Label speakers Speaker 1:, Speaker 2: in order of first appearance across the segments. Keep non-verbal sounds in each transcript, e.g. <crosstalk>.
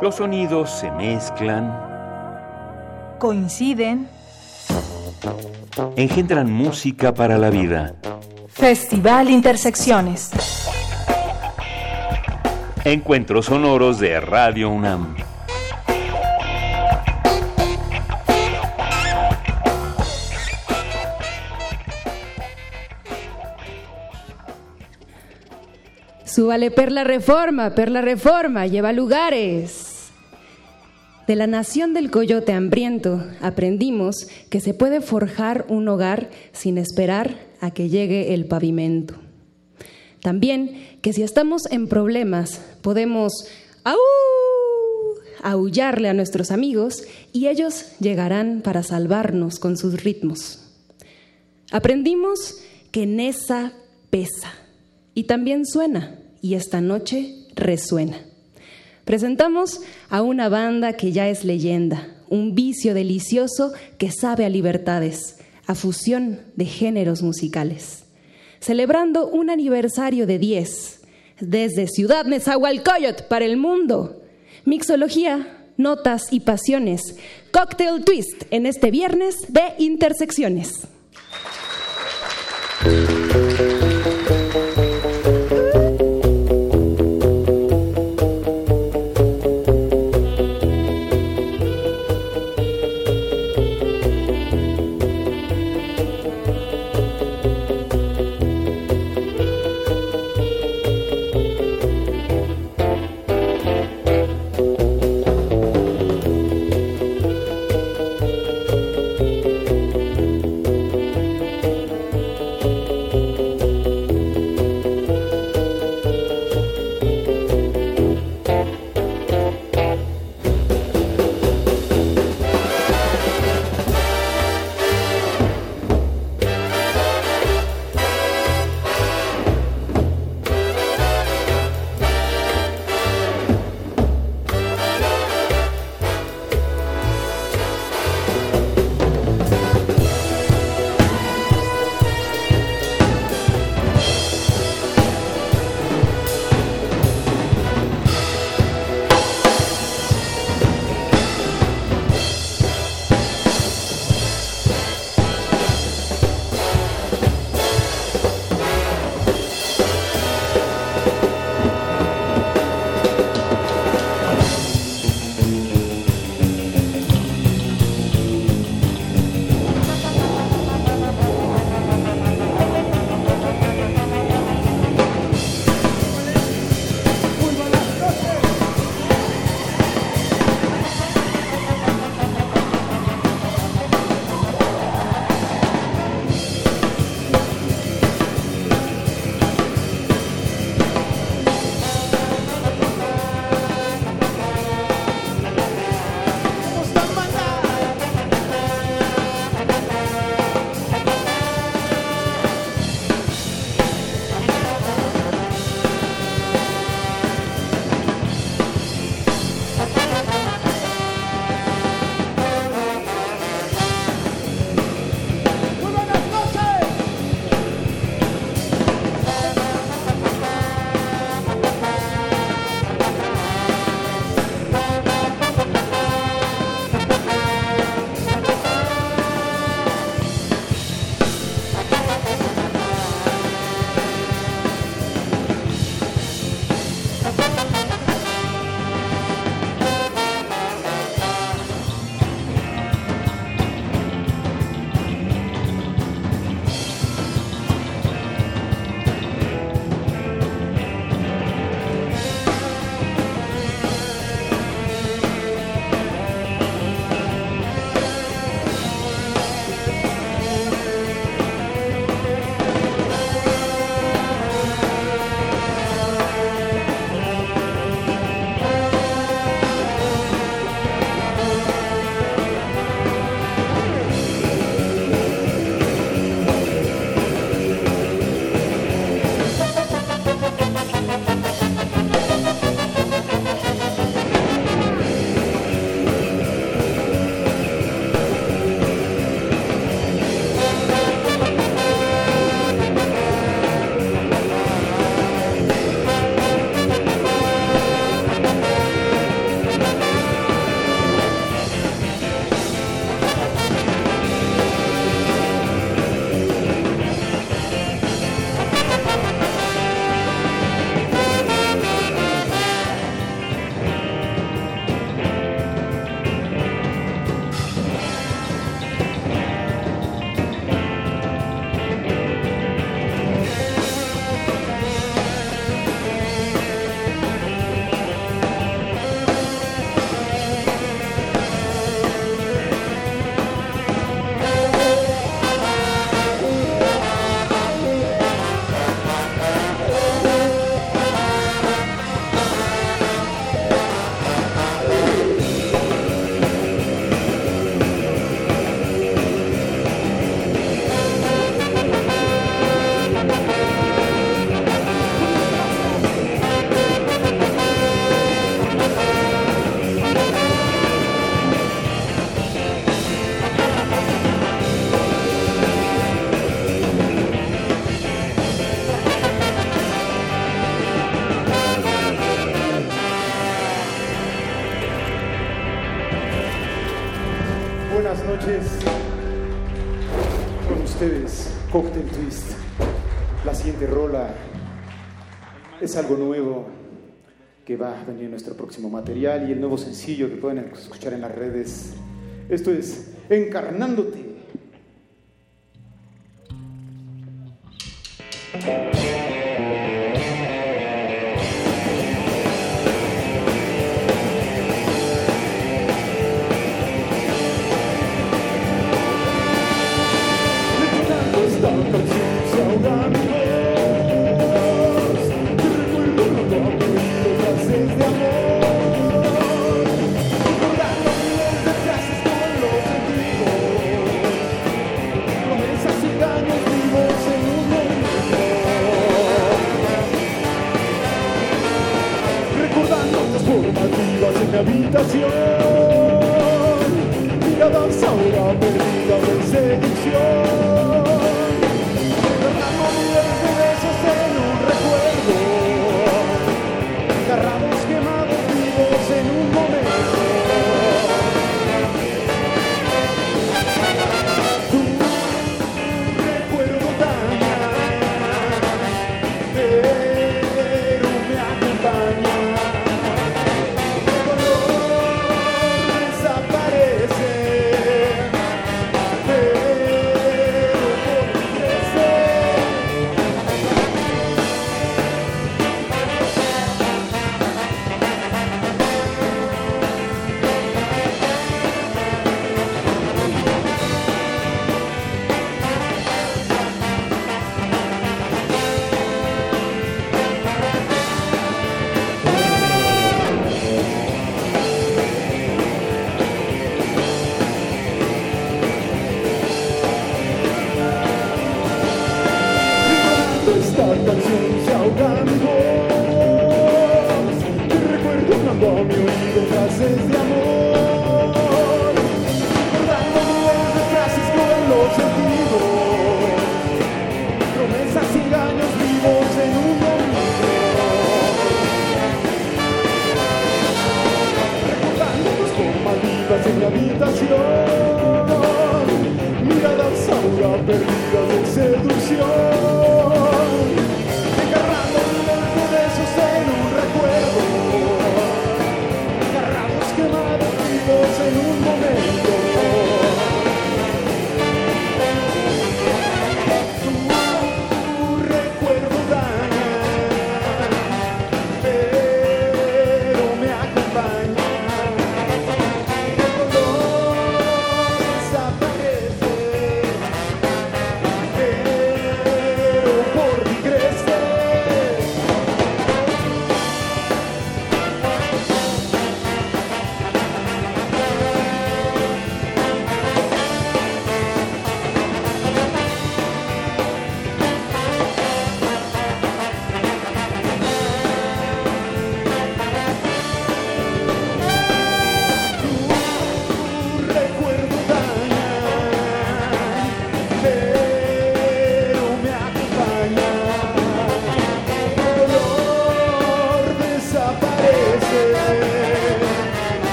Speaker 1: Los sonidos se mezclan,
Speaker 2: coinciden,
Speaker 1: engendran música para la vida.
Speaker 2: Festival Intersecciones.
Speaker 1: Encuentros sonoros de Radio UNAM.
Speaker 3: Súbale Perla Reforma, Perla Reforma, lleva lugares. De la nación del coyote hambriento aprendimos que se puede forjar un hogar sin esperar a que llegue el pavimento. También que si estamos en problemas podemos aullarle a nuestros amigos y ellos llegarán para salvarnos con sus ritmos. Aprendimos que Nesa pesa y también suena y esta noche resuena. Presentamos a una banda que ya es leyenda, un vicio delicioso que sabe a libertades, a fusión de géneros musicales. Celebrando un aniversario de 10, desde Ciudad Nezahualcóyotl para el mundo. Mixología, notas y pasiones. Cocktail Twist en este viernes de Intersecciones.
Speaker 4: Venir en nuestro próximo material y el nuevo sencillo que pueden escuchar en las redes. Esto es Encarnándote. Habitación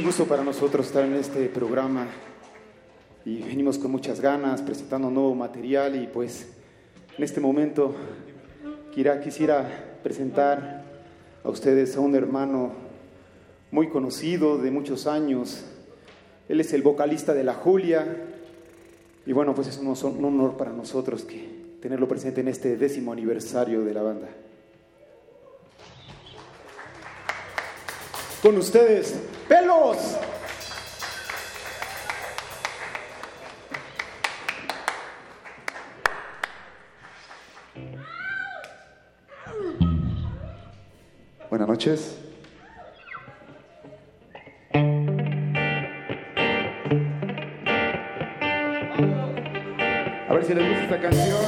Speaker 4: un gusto para nosotros estar en este programa y venimos con muchas ganas presentando nuevo material y pues en este momento quisiera, presentar a ustedes a un hermano muy conocido de muchos años. Él es el vocalista de La Julia y bueno, pues es un honor para nosotros que tenerlo presente en este décimo aniversario de la banda. Con ustedes, pelos.
Speaker 5: Buenas noches. A ver si les gusta esta canción.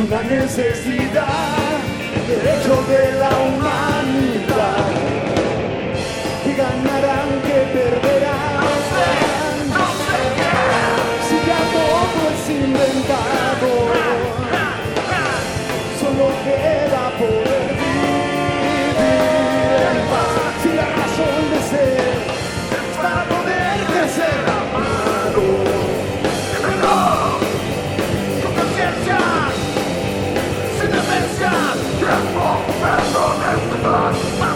Speaker 4: Una necesidad, Bye.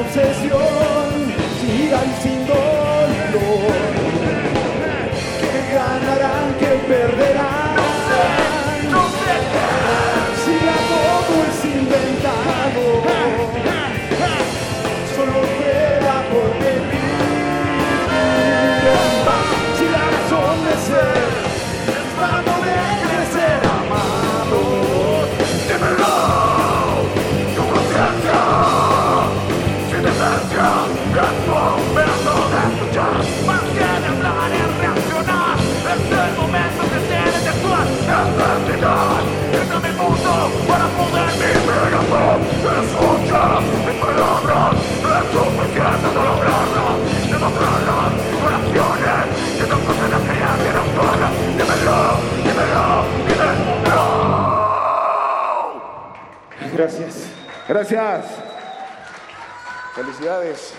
Speaker 4: Obsesión, Gracias.
Speaker 5: Felicidades.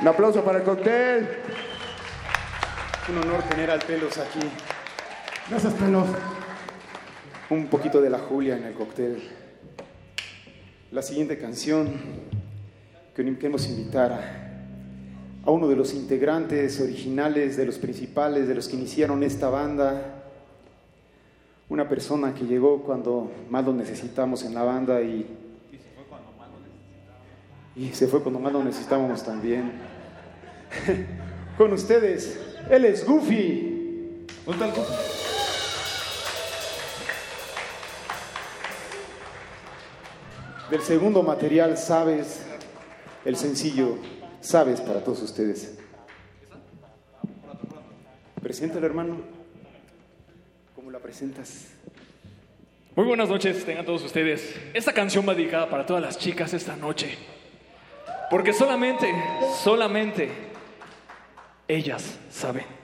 Speaker 5: Un aplauso para el cóctel.
Speaker 4: Un honor tener al Pelos aquí. Gracias, Pelos. Un poquito de la Julia en el cóctel. La siguiente canción que queremos invitar a, a uno de los integrantes originales, de los principales, de los que iniciaron esta banda. Una persona que llegó cuando más lo necesitamos en la banda y, y se fue cuando más lo necesitábamos también. <laughs> Con ustedes, él es Goofy. ¿Dónde está el Goofy? Del segundo material, Sabes, el sencillo, Sabes para todos ustedes. Preséntalo, hermano. ¿Cómo la presentas?
Speaker 6: Muy buenas noches, tengan todos ustedes. Esta canción va dedicada para todas las chicas esta noche. Porque solamente, solamente ellas saben.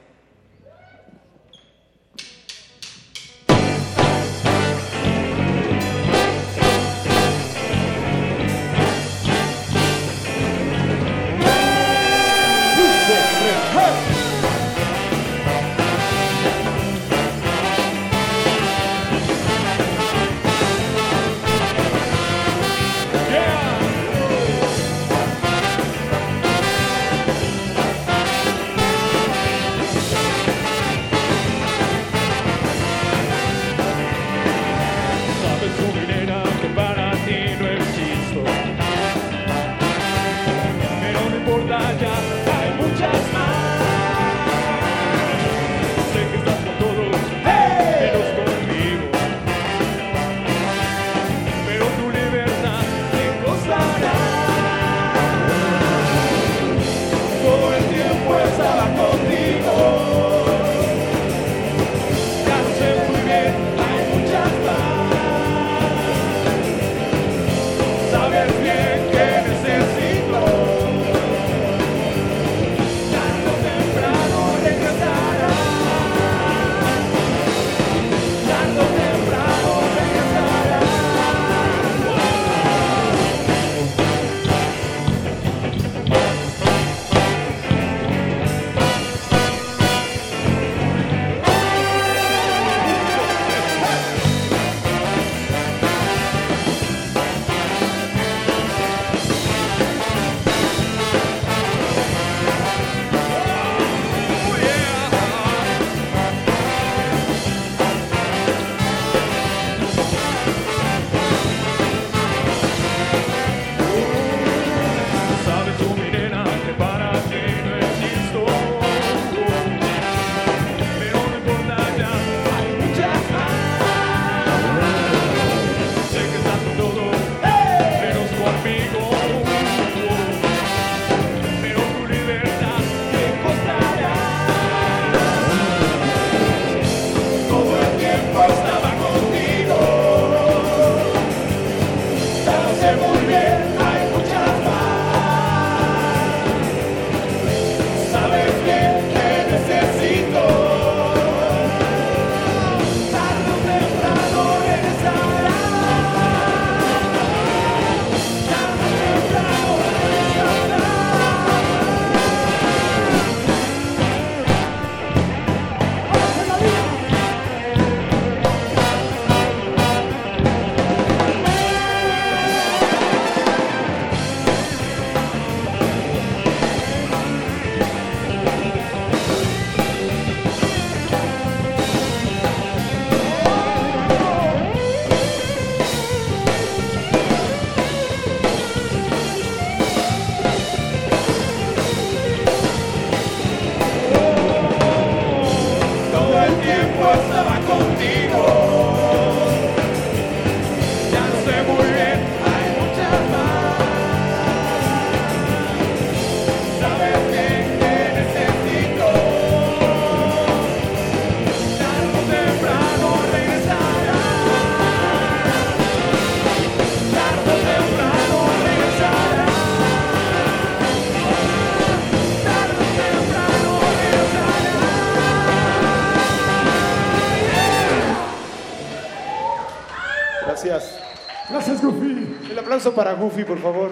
Speaker 7: para Goofy, por favor.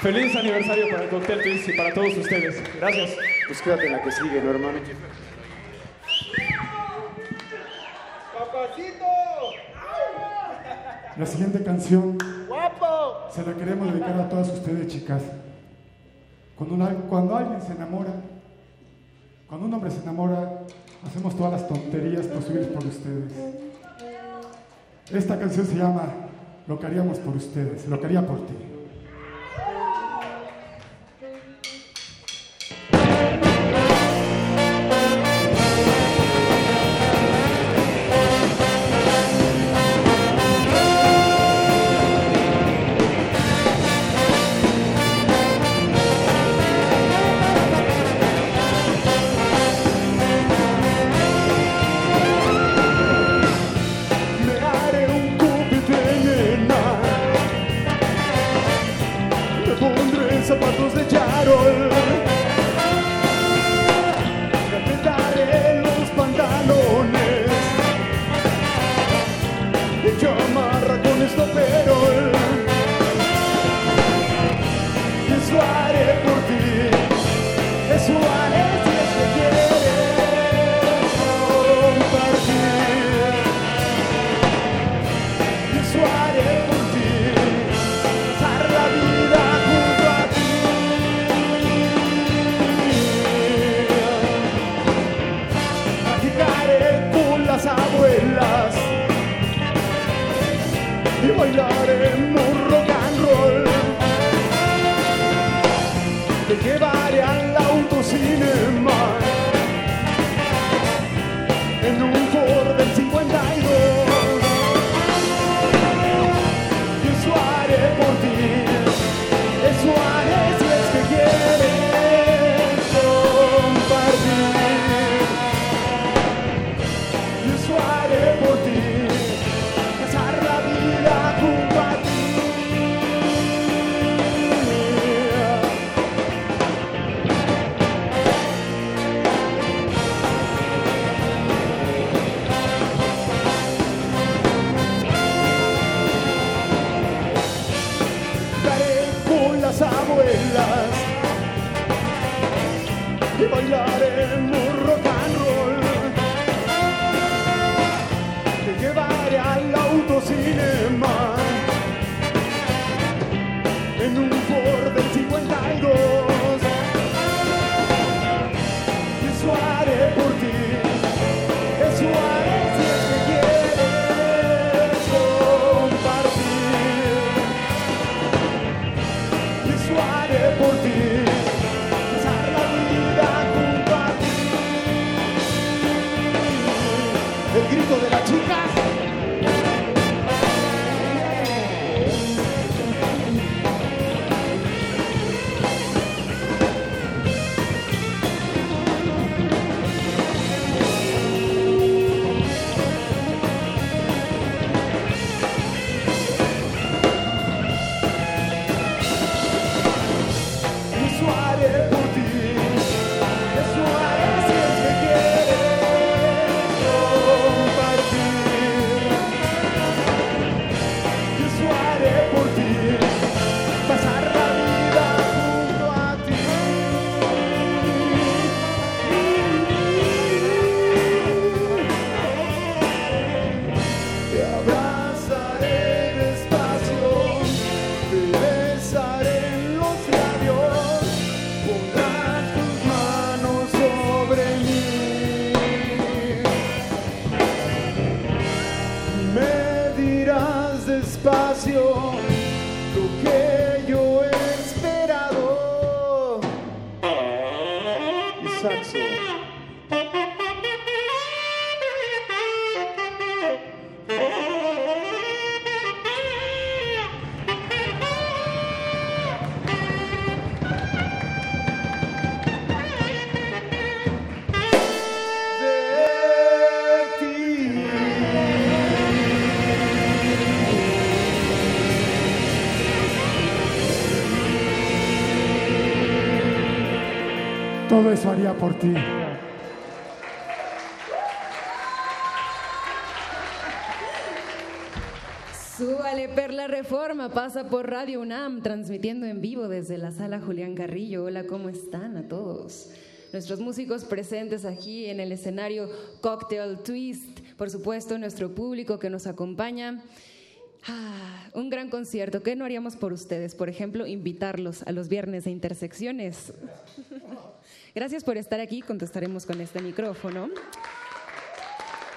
Speaker 6: Feliz aniversario para el Cóctel Twist y para todos ustedes. Gracias.
Speaker 7: Pues quédate en la que sigue, ¿no, hermano? ¡Papacito!
Speaker 4: La siguiente canción ¡Guapo! se la queremos dedicar a todas ustedes, chicas. Cuando, cuando alguien se enamora, cuando un hombre se enamora, hacemos todas las tonterías posibles por ustedes. Esta canción se llama lo que haríamos por ustedes, lo que por ti. todo eso haría por ti.
Speaker 3: Súbale Perla Reforma, pasa por Radio UNAM, transmitiendo en vivo desde la sala Julián Carrillo. Hola, ¿cómo están a todos? Nuestros músicos presentes aquí en el escenario Cocktail Twist, por supuesto, nuestro público que nos acompaña. Ah, un gran concierto. ¿Qué no haríamos por ustedes? Por ejemplo, invitarlos a los viernes de intersecciones. Gracias por estar aquí. Contestaremos con este micrófono.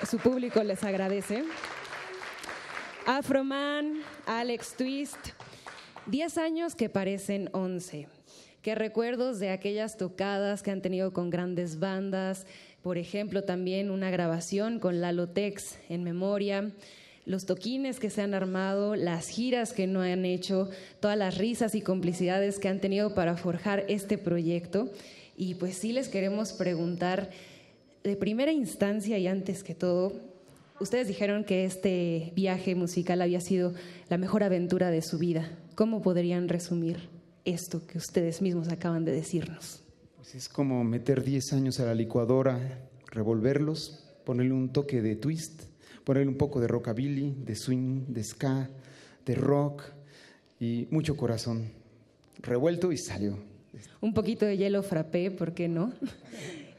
Speaker 3: Su público les agradece. Afroman, Alex Twist, 10 años que parecen 11. Qué recuerdos de aquellas tocadas que han tenido con grandes bandas, por ejemplo, también una grabación con Lalo Tex en memoria, los toquines que se han armado, las giras que no han hecho, todas las risas y complicidades que han tenido para forjar este proyecto. Y pues sí les queremos preguntar de primera instancia y antes que todo, Ustedes dijeron que este viaje musical había sido la mejor aventura de su vida. ¿Cómo podrían resumir esto que ustedes mismos acaban de decirnos?
Speaker 4: Pues es como meter 10 años a la licuadora, revolverlos, ponerle un toque de twist, ponerle un poco de rockabilly, de swing, de ska, de rock y mucho corazón. Revuelto y salió.
Speaker 3: Un poquito de hielo frappé, ¿por qué no?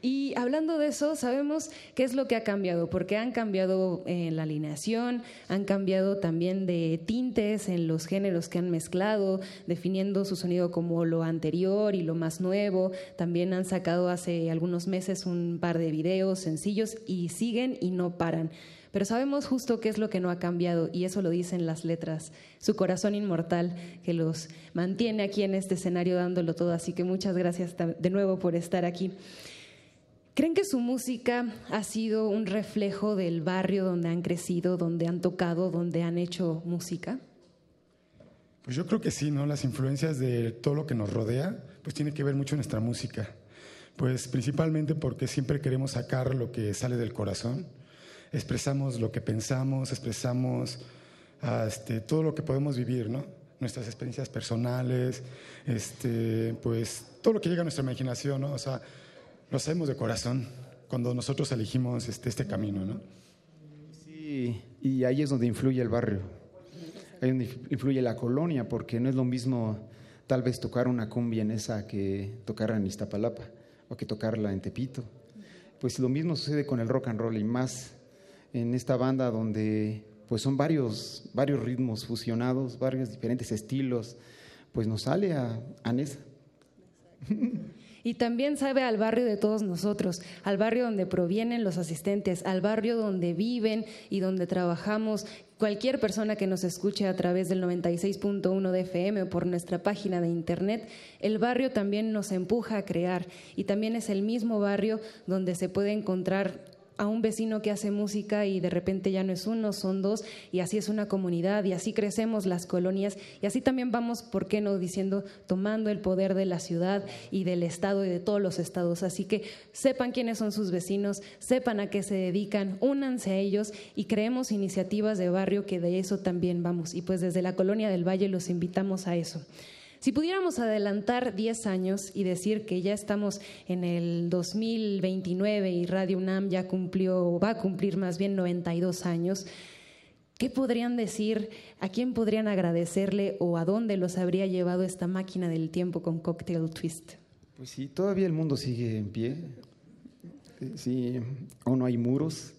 Speaker 3: Y hablando de eso, sabemos qué es lo que ha cambiado, porque han cambiado en la alineación, han cambiado también de tintes en los géneros que han mezclado, definiendo su sonido como lo anterior y lo más nuevo. También han sacado hace algunos meses un par de videos sencillos y siguen y no paran. Pero sabemos justo qué es lo que no ha cambiado y eso lo dicen las letras, su corazón inmortal que los mantiene aquí en este escenario dándolo todo. Así que muchas gracias de nuevo por estar aquí. ¿Creen que su música ha sido un reflejo del barrio donde han crecido, donde han tocado, donde han hecho música?
Speaker 8: Pues yo creo que sí, ¿no? Las influencias de todo lo que nos rodea, pues tiene que ver mucho nuestra música. Pues principalmente porque siempre queremos sacar lo que sale del corazón, expresamos lo que pensamos, expresamos ah, este, todo lo que podemos vivir, ¿no? Nuestras experiencias personales, este, pues todo lo que llega a nuestra imaginación, ¿no? O sea, lo hacemos de corazón cuando nosotros elegimos este, este camino, ¿no?
Speaker 4: Sí, y ahí es donde influye el barrio, ahí es donde influye la colonia, porque no es lo mismo tal vez tocar una cumbia en esa que tocarla en Iztapalapa o que tocarla en Tepito. Pues lo mismo sucede con el rock and roll y más en esta banda donde pues son varios, varios ritmos fusionados, varios diferentes estilos, pues nos sale a, a.
Speaker 3: Y también sabe al barrio de todos nosotros, al barrio donde provienen los asistentes, al barrio donde viven y donde trabajamos. Cualquier persona que nos escuche a través del 96.1 de FM o por nuestra página de internet, el barrio también nos empuja a crear y también es el mismo barrio donde se puede encontrar a un vecino que hace música y de repente ya no es uno, son dos, y así es una comunidad, y así crecemos las colonias, y así también vamos, ¿por qué no?, diciendo, tomando el poder de la ciudad y del Estado y de todos los estados. Así que sepan quiénes son sus vecinos, sepan a qué se dedican, únanse a ellos y creemos iniciativas de barrio que de eso también vamos. Y pues desde la Colonia del Valle los invitamos a eso. Si pudiéramos adelantar 10 años y decir que ya estamos en el 2029 y Radio UNAM ya cumplió, va a cumplir más bien 92 años, ¿qué podrían decir? ¿A quién podrían agradecerle o a dónde los habría llevado esta máquina del tiempo con Cocktail Twist?
Speaker 4: Pues sí, todavía el mundo sigue en pie. Sí, aún no hay muros.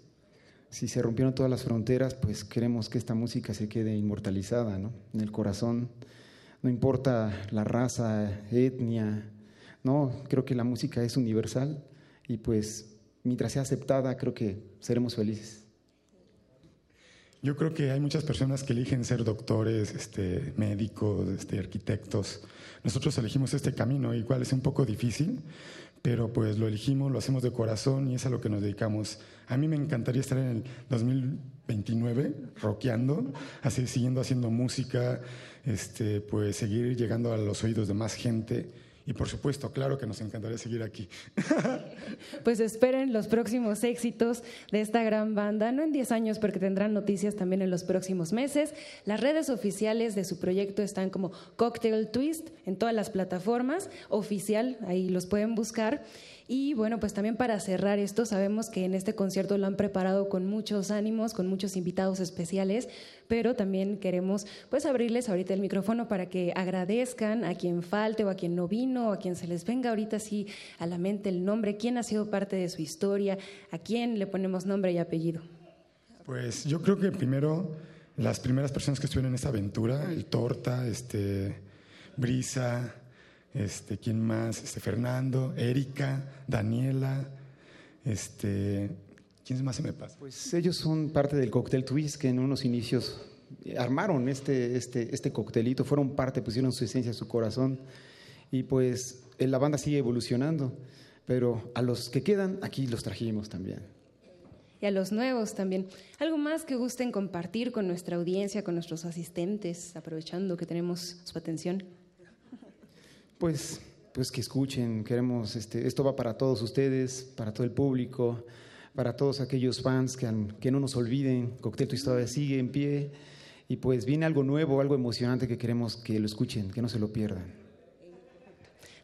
Speaker 4: Si se rompieron todas las fronteras, pues queremos que esta música se quede inmortalizada ¿no? en el corazón no importa la raza, etnia, no, creo que la música es universal y pues mientras sea aceptada creo que seremos felices.
Speaker 8: Yo creo que hay muchas personas que eligen ser doctores, este, médicos, este, arquitectos. Nosotros elegimos este camino, igual es un poco difícil, pero pues lo elegimos, lo hacemos de corazón y es a lo que nos dedicamos. A mí me encantaría estar en el 2029 rockeando, así siguiendo haciendo música, este, pues seguir llegando a los oídos de más gente y por supuesto, claro que nos encantaría seguir aquí. <laughs>
Speaker 3: Pues esperen los próximos éxitos de esta gran banda, no en 10 años porque tendrán noticias también en los próximos meses. Las redes oficiales de su proyecto están como Cocktail Twist en todas las plataformas, oficial, ahí los pueden buscar. Y bueno, pues también para cerrar esto, sabemos que en este concierto lo han preparado con muchos ánimos, con muchos invitados especiales, pero también queremos pues abrirles ahorita el micrófono para que agradezcan a quien falte o a quien no vino, o a quien se les venga ahorita así a la mente el nombre, quién ha sido parte de su historia, a quién le ponemos nombre y apellido.
Speaker 8: Pues yo creo que primero las primeras personas que estuvieron en esta aventura, el Torta, este, Brisa, este, ¿quién más? Este, Fernando, Erika, Daniela, este, ¿quién más se me pasa?
Speaker 4: Pues ellos son parte del Cocktail Twist que en unos inicios armaron este, este, este coctelito, fueron parte, pusieron su esencia, su corazón y pues la banda sigue evolucionando, pero a los que quedan aquí los trajimos también
Speaker 3: y a los nuevos también. ¿Algo más que gusten compartir con nuestra audiencia, con nuestros asistentes, aprovechando que tenemos su atención?
Speaker 4: Pues, pues que escuchen, queremos, este, esto va para todos ustedes, para todo el público, para todos aquellos fans que, que no nos olviden, Coctel Tu Historia sigue en pie y pues viene algo nuevo, algo emocionante que queremos que lo escuchen, que no se lo pierdan.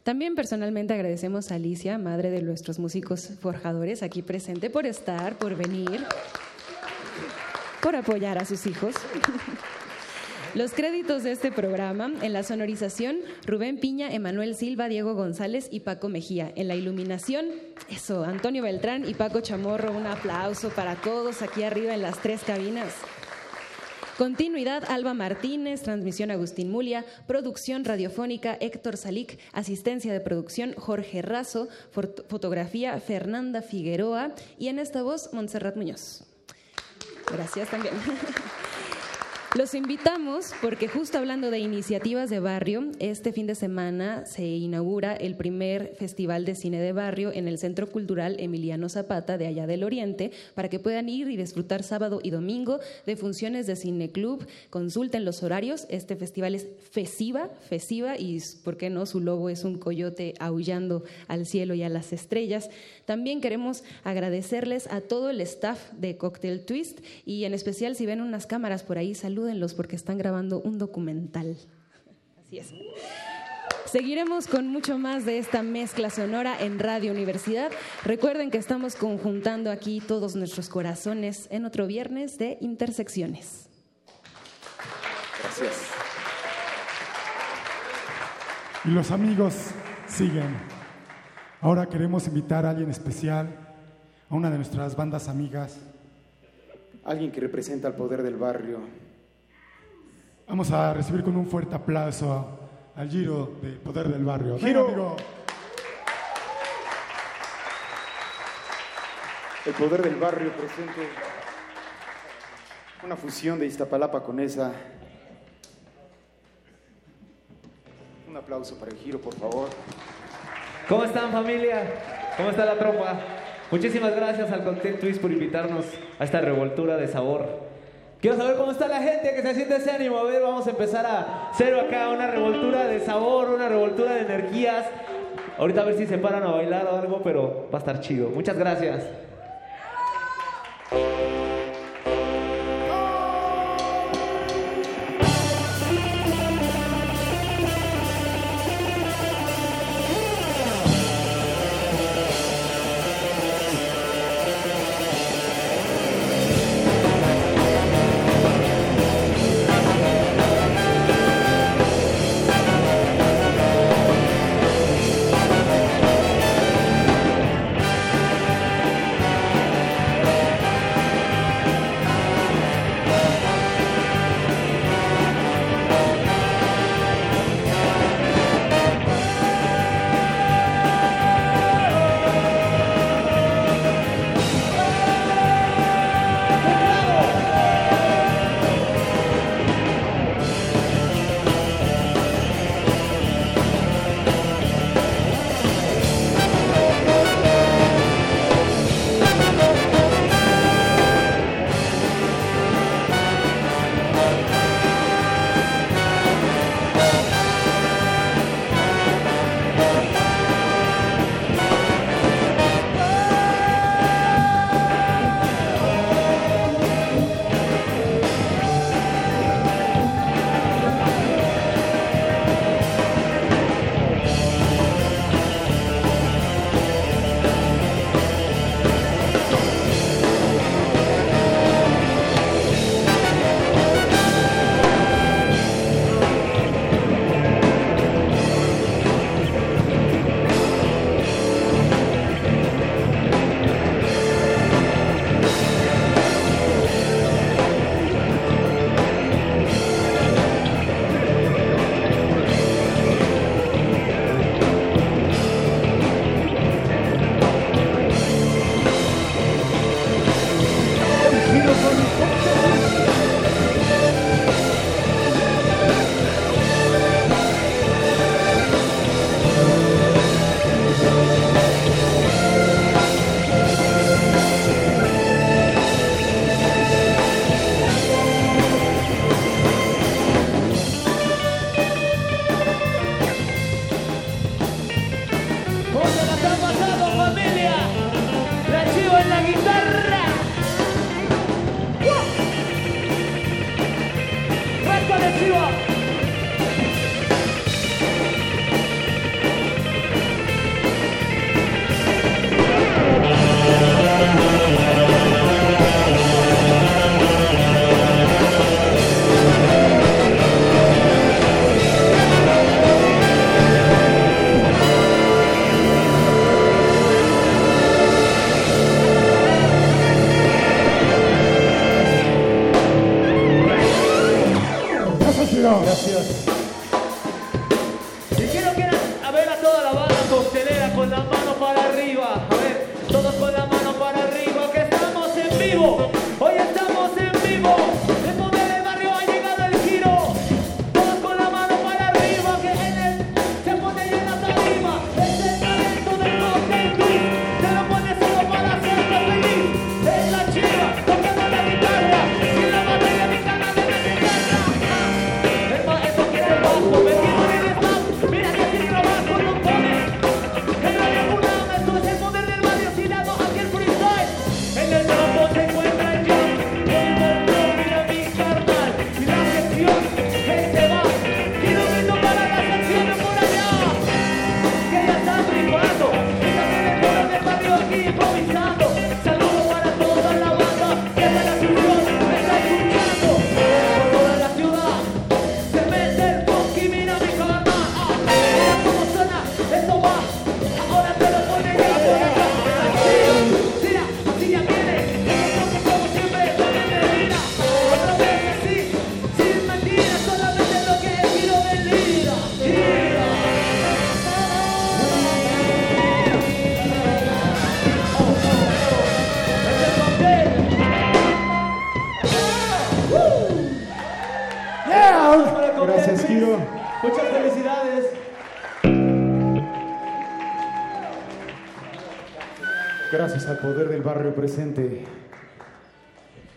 Speaker 3: También personalmente agradecemos a Alicia, madre de nuestros músicos forjadores, aquí presente, por estar, por venir, por apoyar a sus hijos. Los créditos de este programa en la sonorización, Rubén Piña, Emanuel Silva, Diego González y Paco Mejía. En la iluminación, eso, Antonio Beltrán y Paco Chamorro. Un aplauso para todos aquí arriba en las tres cabinas. Continuidad, Alba Martínez, transmisión Agustín Mulia, producción radiofónica Héctor Salic, asistencia de producción Jorge Razo, fotografía Fernanda Figueroa y en esta voz Montserrat Muñoz. Gracias también. <laughs> Los invitamos porque justo hablando de iniciativas de barrio, este fin de semana se inaugura el primer Festival de Cine de Barrio en el Centro Cultural Emiliano Zapata de allá del Oriente para que puedan ir y disfrutar sábado y domingo de funciones de Cine Club. Consulten los horarios. Este festival es fesiva, fesiva y, ¿por qué no? Su logo es un coyote aullando al cielo y a las estrellas. También queremos agradecerles a todo el staff de Cocktail Twist y en especial si ven unas cámaras por ahí, saludos salúdenlos porque están grabando un documental. Así es. Seguiremos con mucho más de esta mezcla sonora en Radio Universidad. Recuerden que estamos conjuntando aquí todos nuestros corazones en otro viernes de Intersecciones.
Speaker 4: Gracias.
Speaker 8: Y los amigos siguen. Ahora queremos invitar a alguien especial, a una de nuestras bandas amigas.
Speaker 4: Alguien que representa el poder del barrio,
Speaker 8: Vamos a recibir con un fuerte aplauso al Giro de Poder del Barrio.
Speaker 4: Giro. El Poder del Barrio presente una fusión de Iztapalapa con esa. Un aplauso para el Giro, por favor.
Speaker 9: ¿Cómo están familia? ¿Cómo está la tropa? Muchísimas gracias al Content Twist por invitarnos a esta revoltura de sabor Quiero saber cómo está la gente, que se siente ese ánimo. A ver, vamos a empezar a hacer acá una revoltura de sabor, una revoltura de energías. Ahorita a ver si se paran a bailar o algo, pero va a estar chido. Muchas gracias.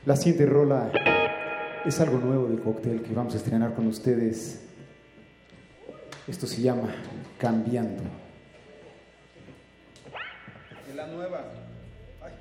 Speaker 9: La
Speaker 4: siguiente rola es algo nuevo del cóctel que vamos a estrenar con ustedes. Esto se llama Cambiando. En la nueva. Ay,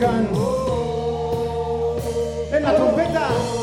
Speaker 4: tocan en la trompeta.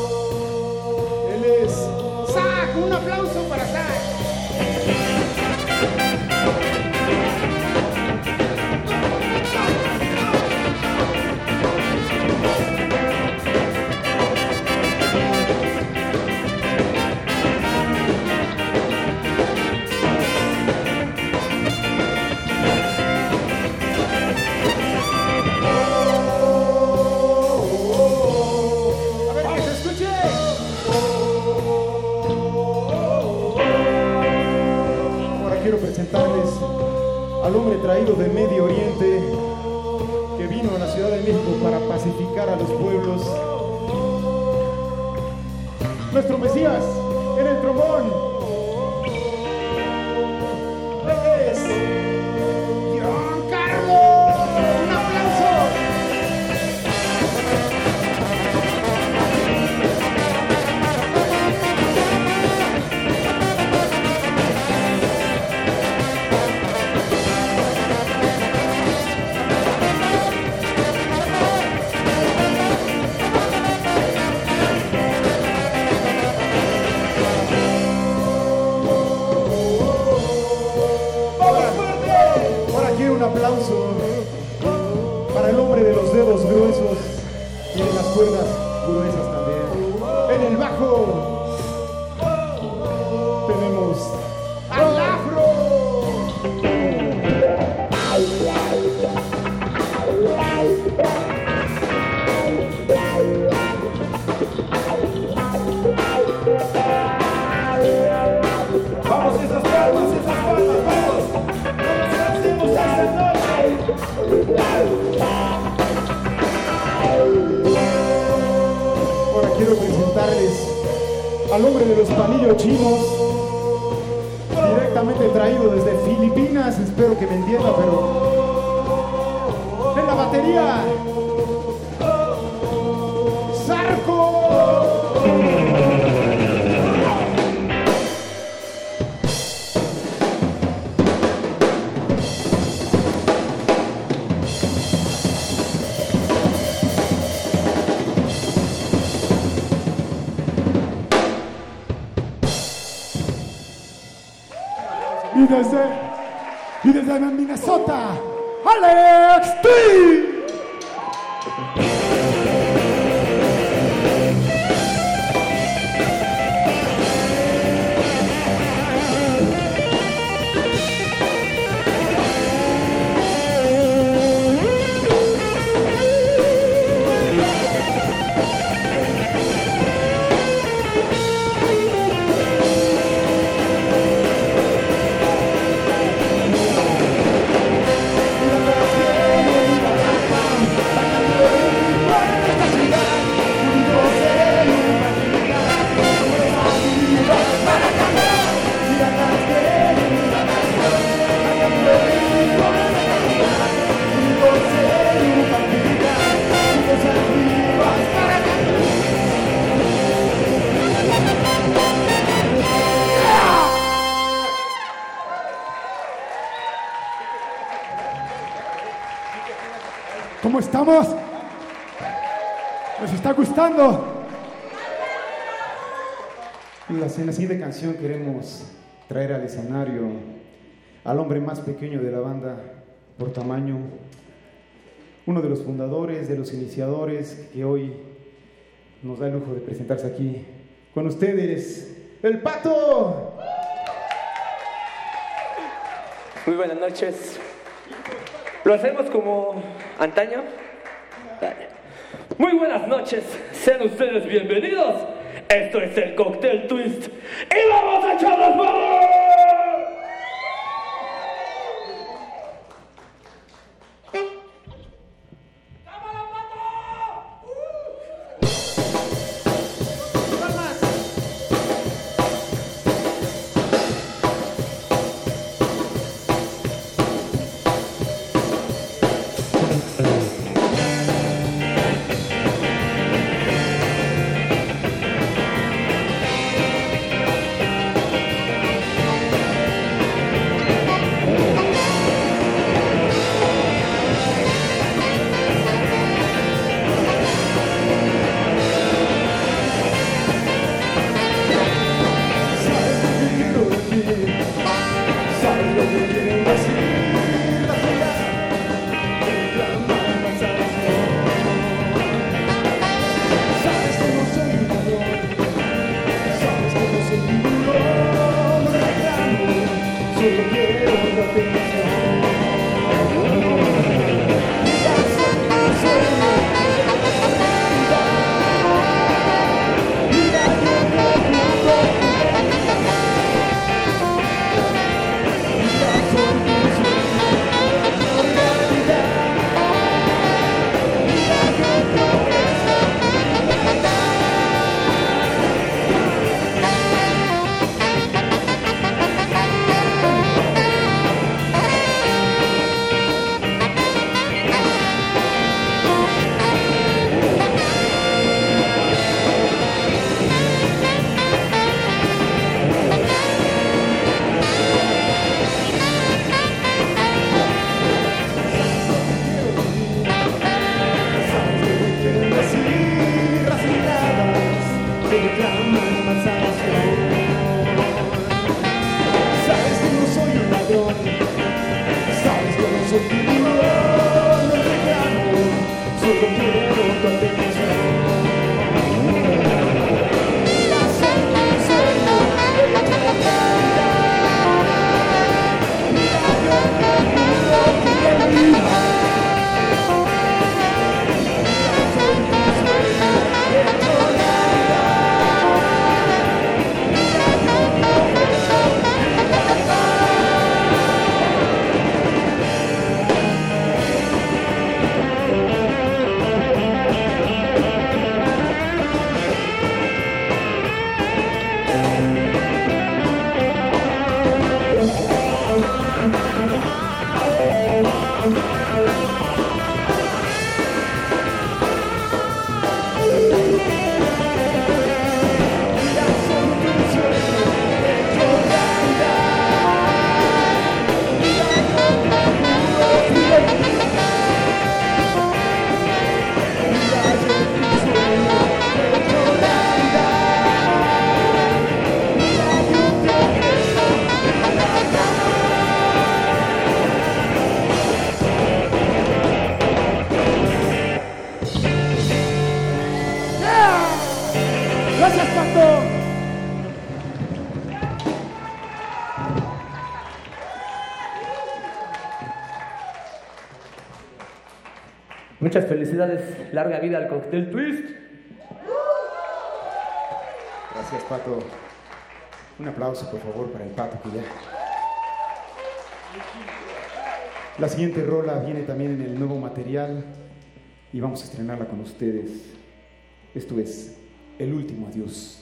Speaker 4: el hombre de los dedos gruesos y las cuerdas gruesas también. En el bajo, a nombre de los palillos chinos, directamente traído desde Filipinas, espero que me entienda, pero en la batería. desde, y desde Minnesota, Alex T.
Speaker 7: gustando?
Speaker 10: En la, la siguiente canción queremos traer al escenario al hombre más pequeño de la banda por tamaño, uno de los fundadores, de los iniciadores que hoy nos da el lujo de presentarse aquí con ustedes, el Pato.
Speaker 4: Muy buenas noches. ¿Lo hacemos como antaño? Dale. Muy buenas noches. Sean ustedes bienvenidos. Esto es el Cocktail Twist. ¡Y vamos a echar las manos! Felicidades. Larga vida al Cocktail Twist.
Speaker 10: Gracias, Pato. Un aplauso, por favor, para el Pato, que ya. La siguiente rola viene también en el nuevo material y vamos a estrenarla con ustedes. Esto es El último adiós.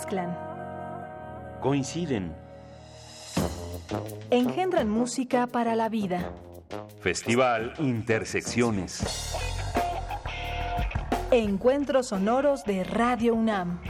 Speaker 2: Mezclan,
Speaker 1: Coinciden.
Speaker 2: engendran música para la vida.
Speaker 1: Festival Intersecciones.
Speaker 2: Encuentros sonoros de Radio UNAM.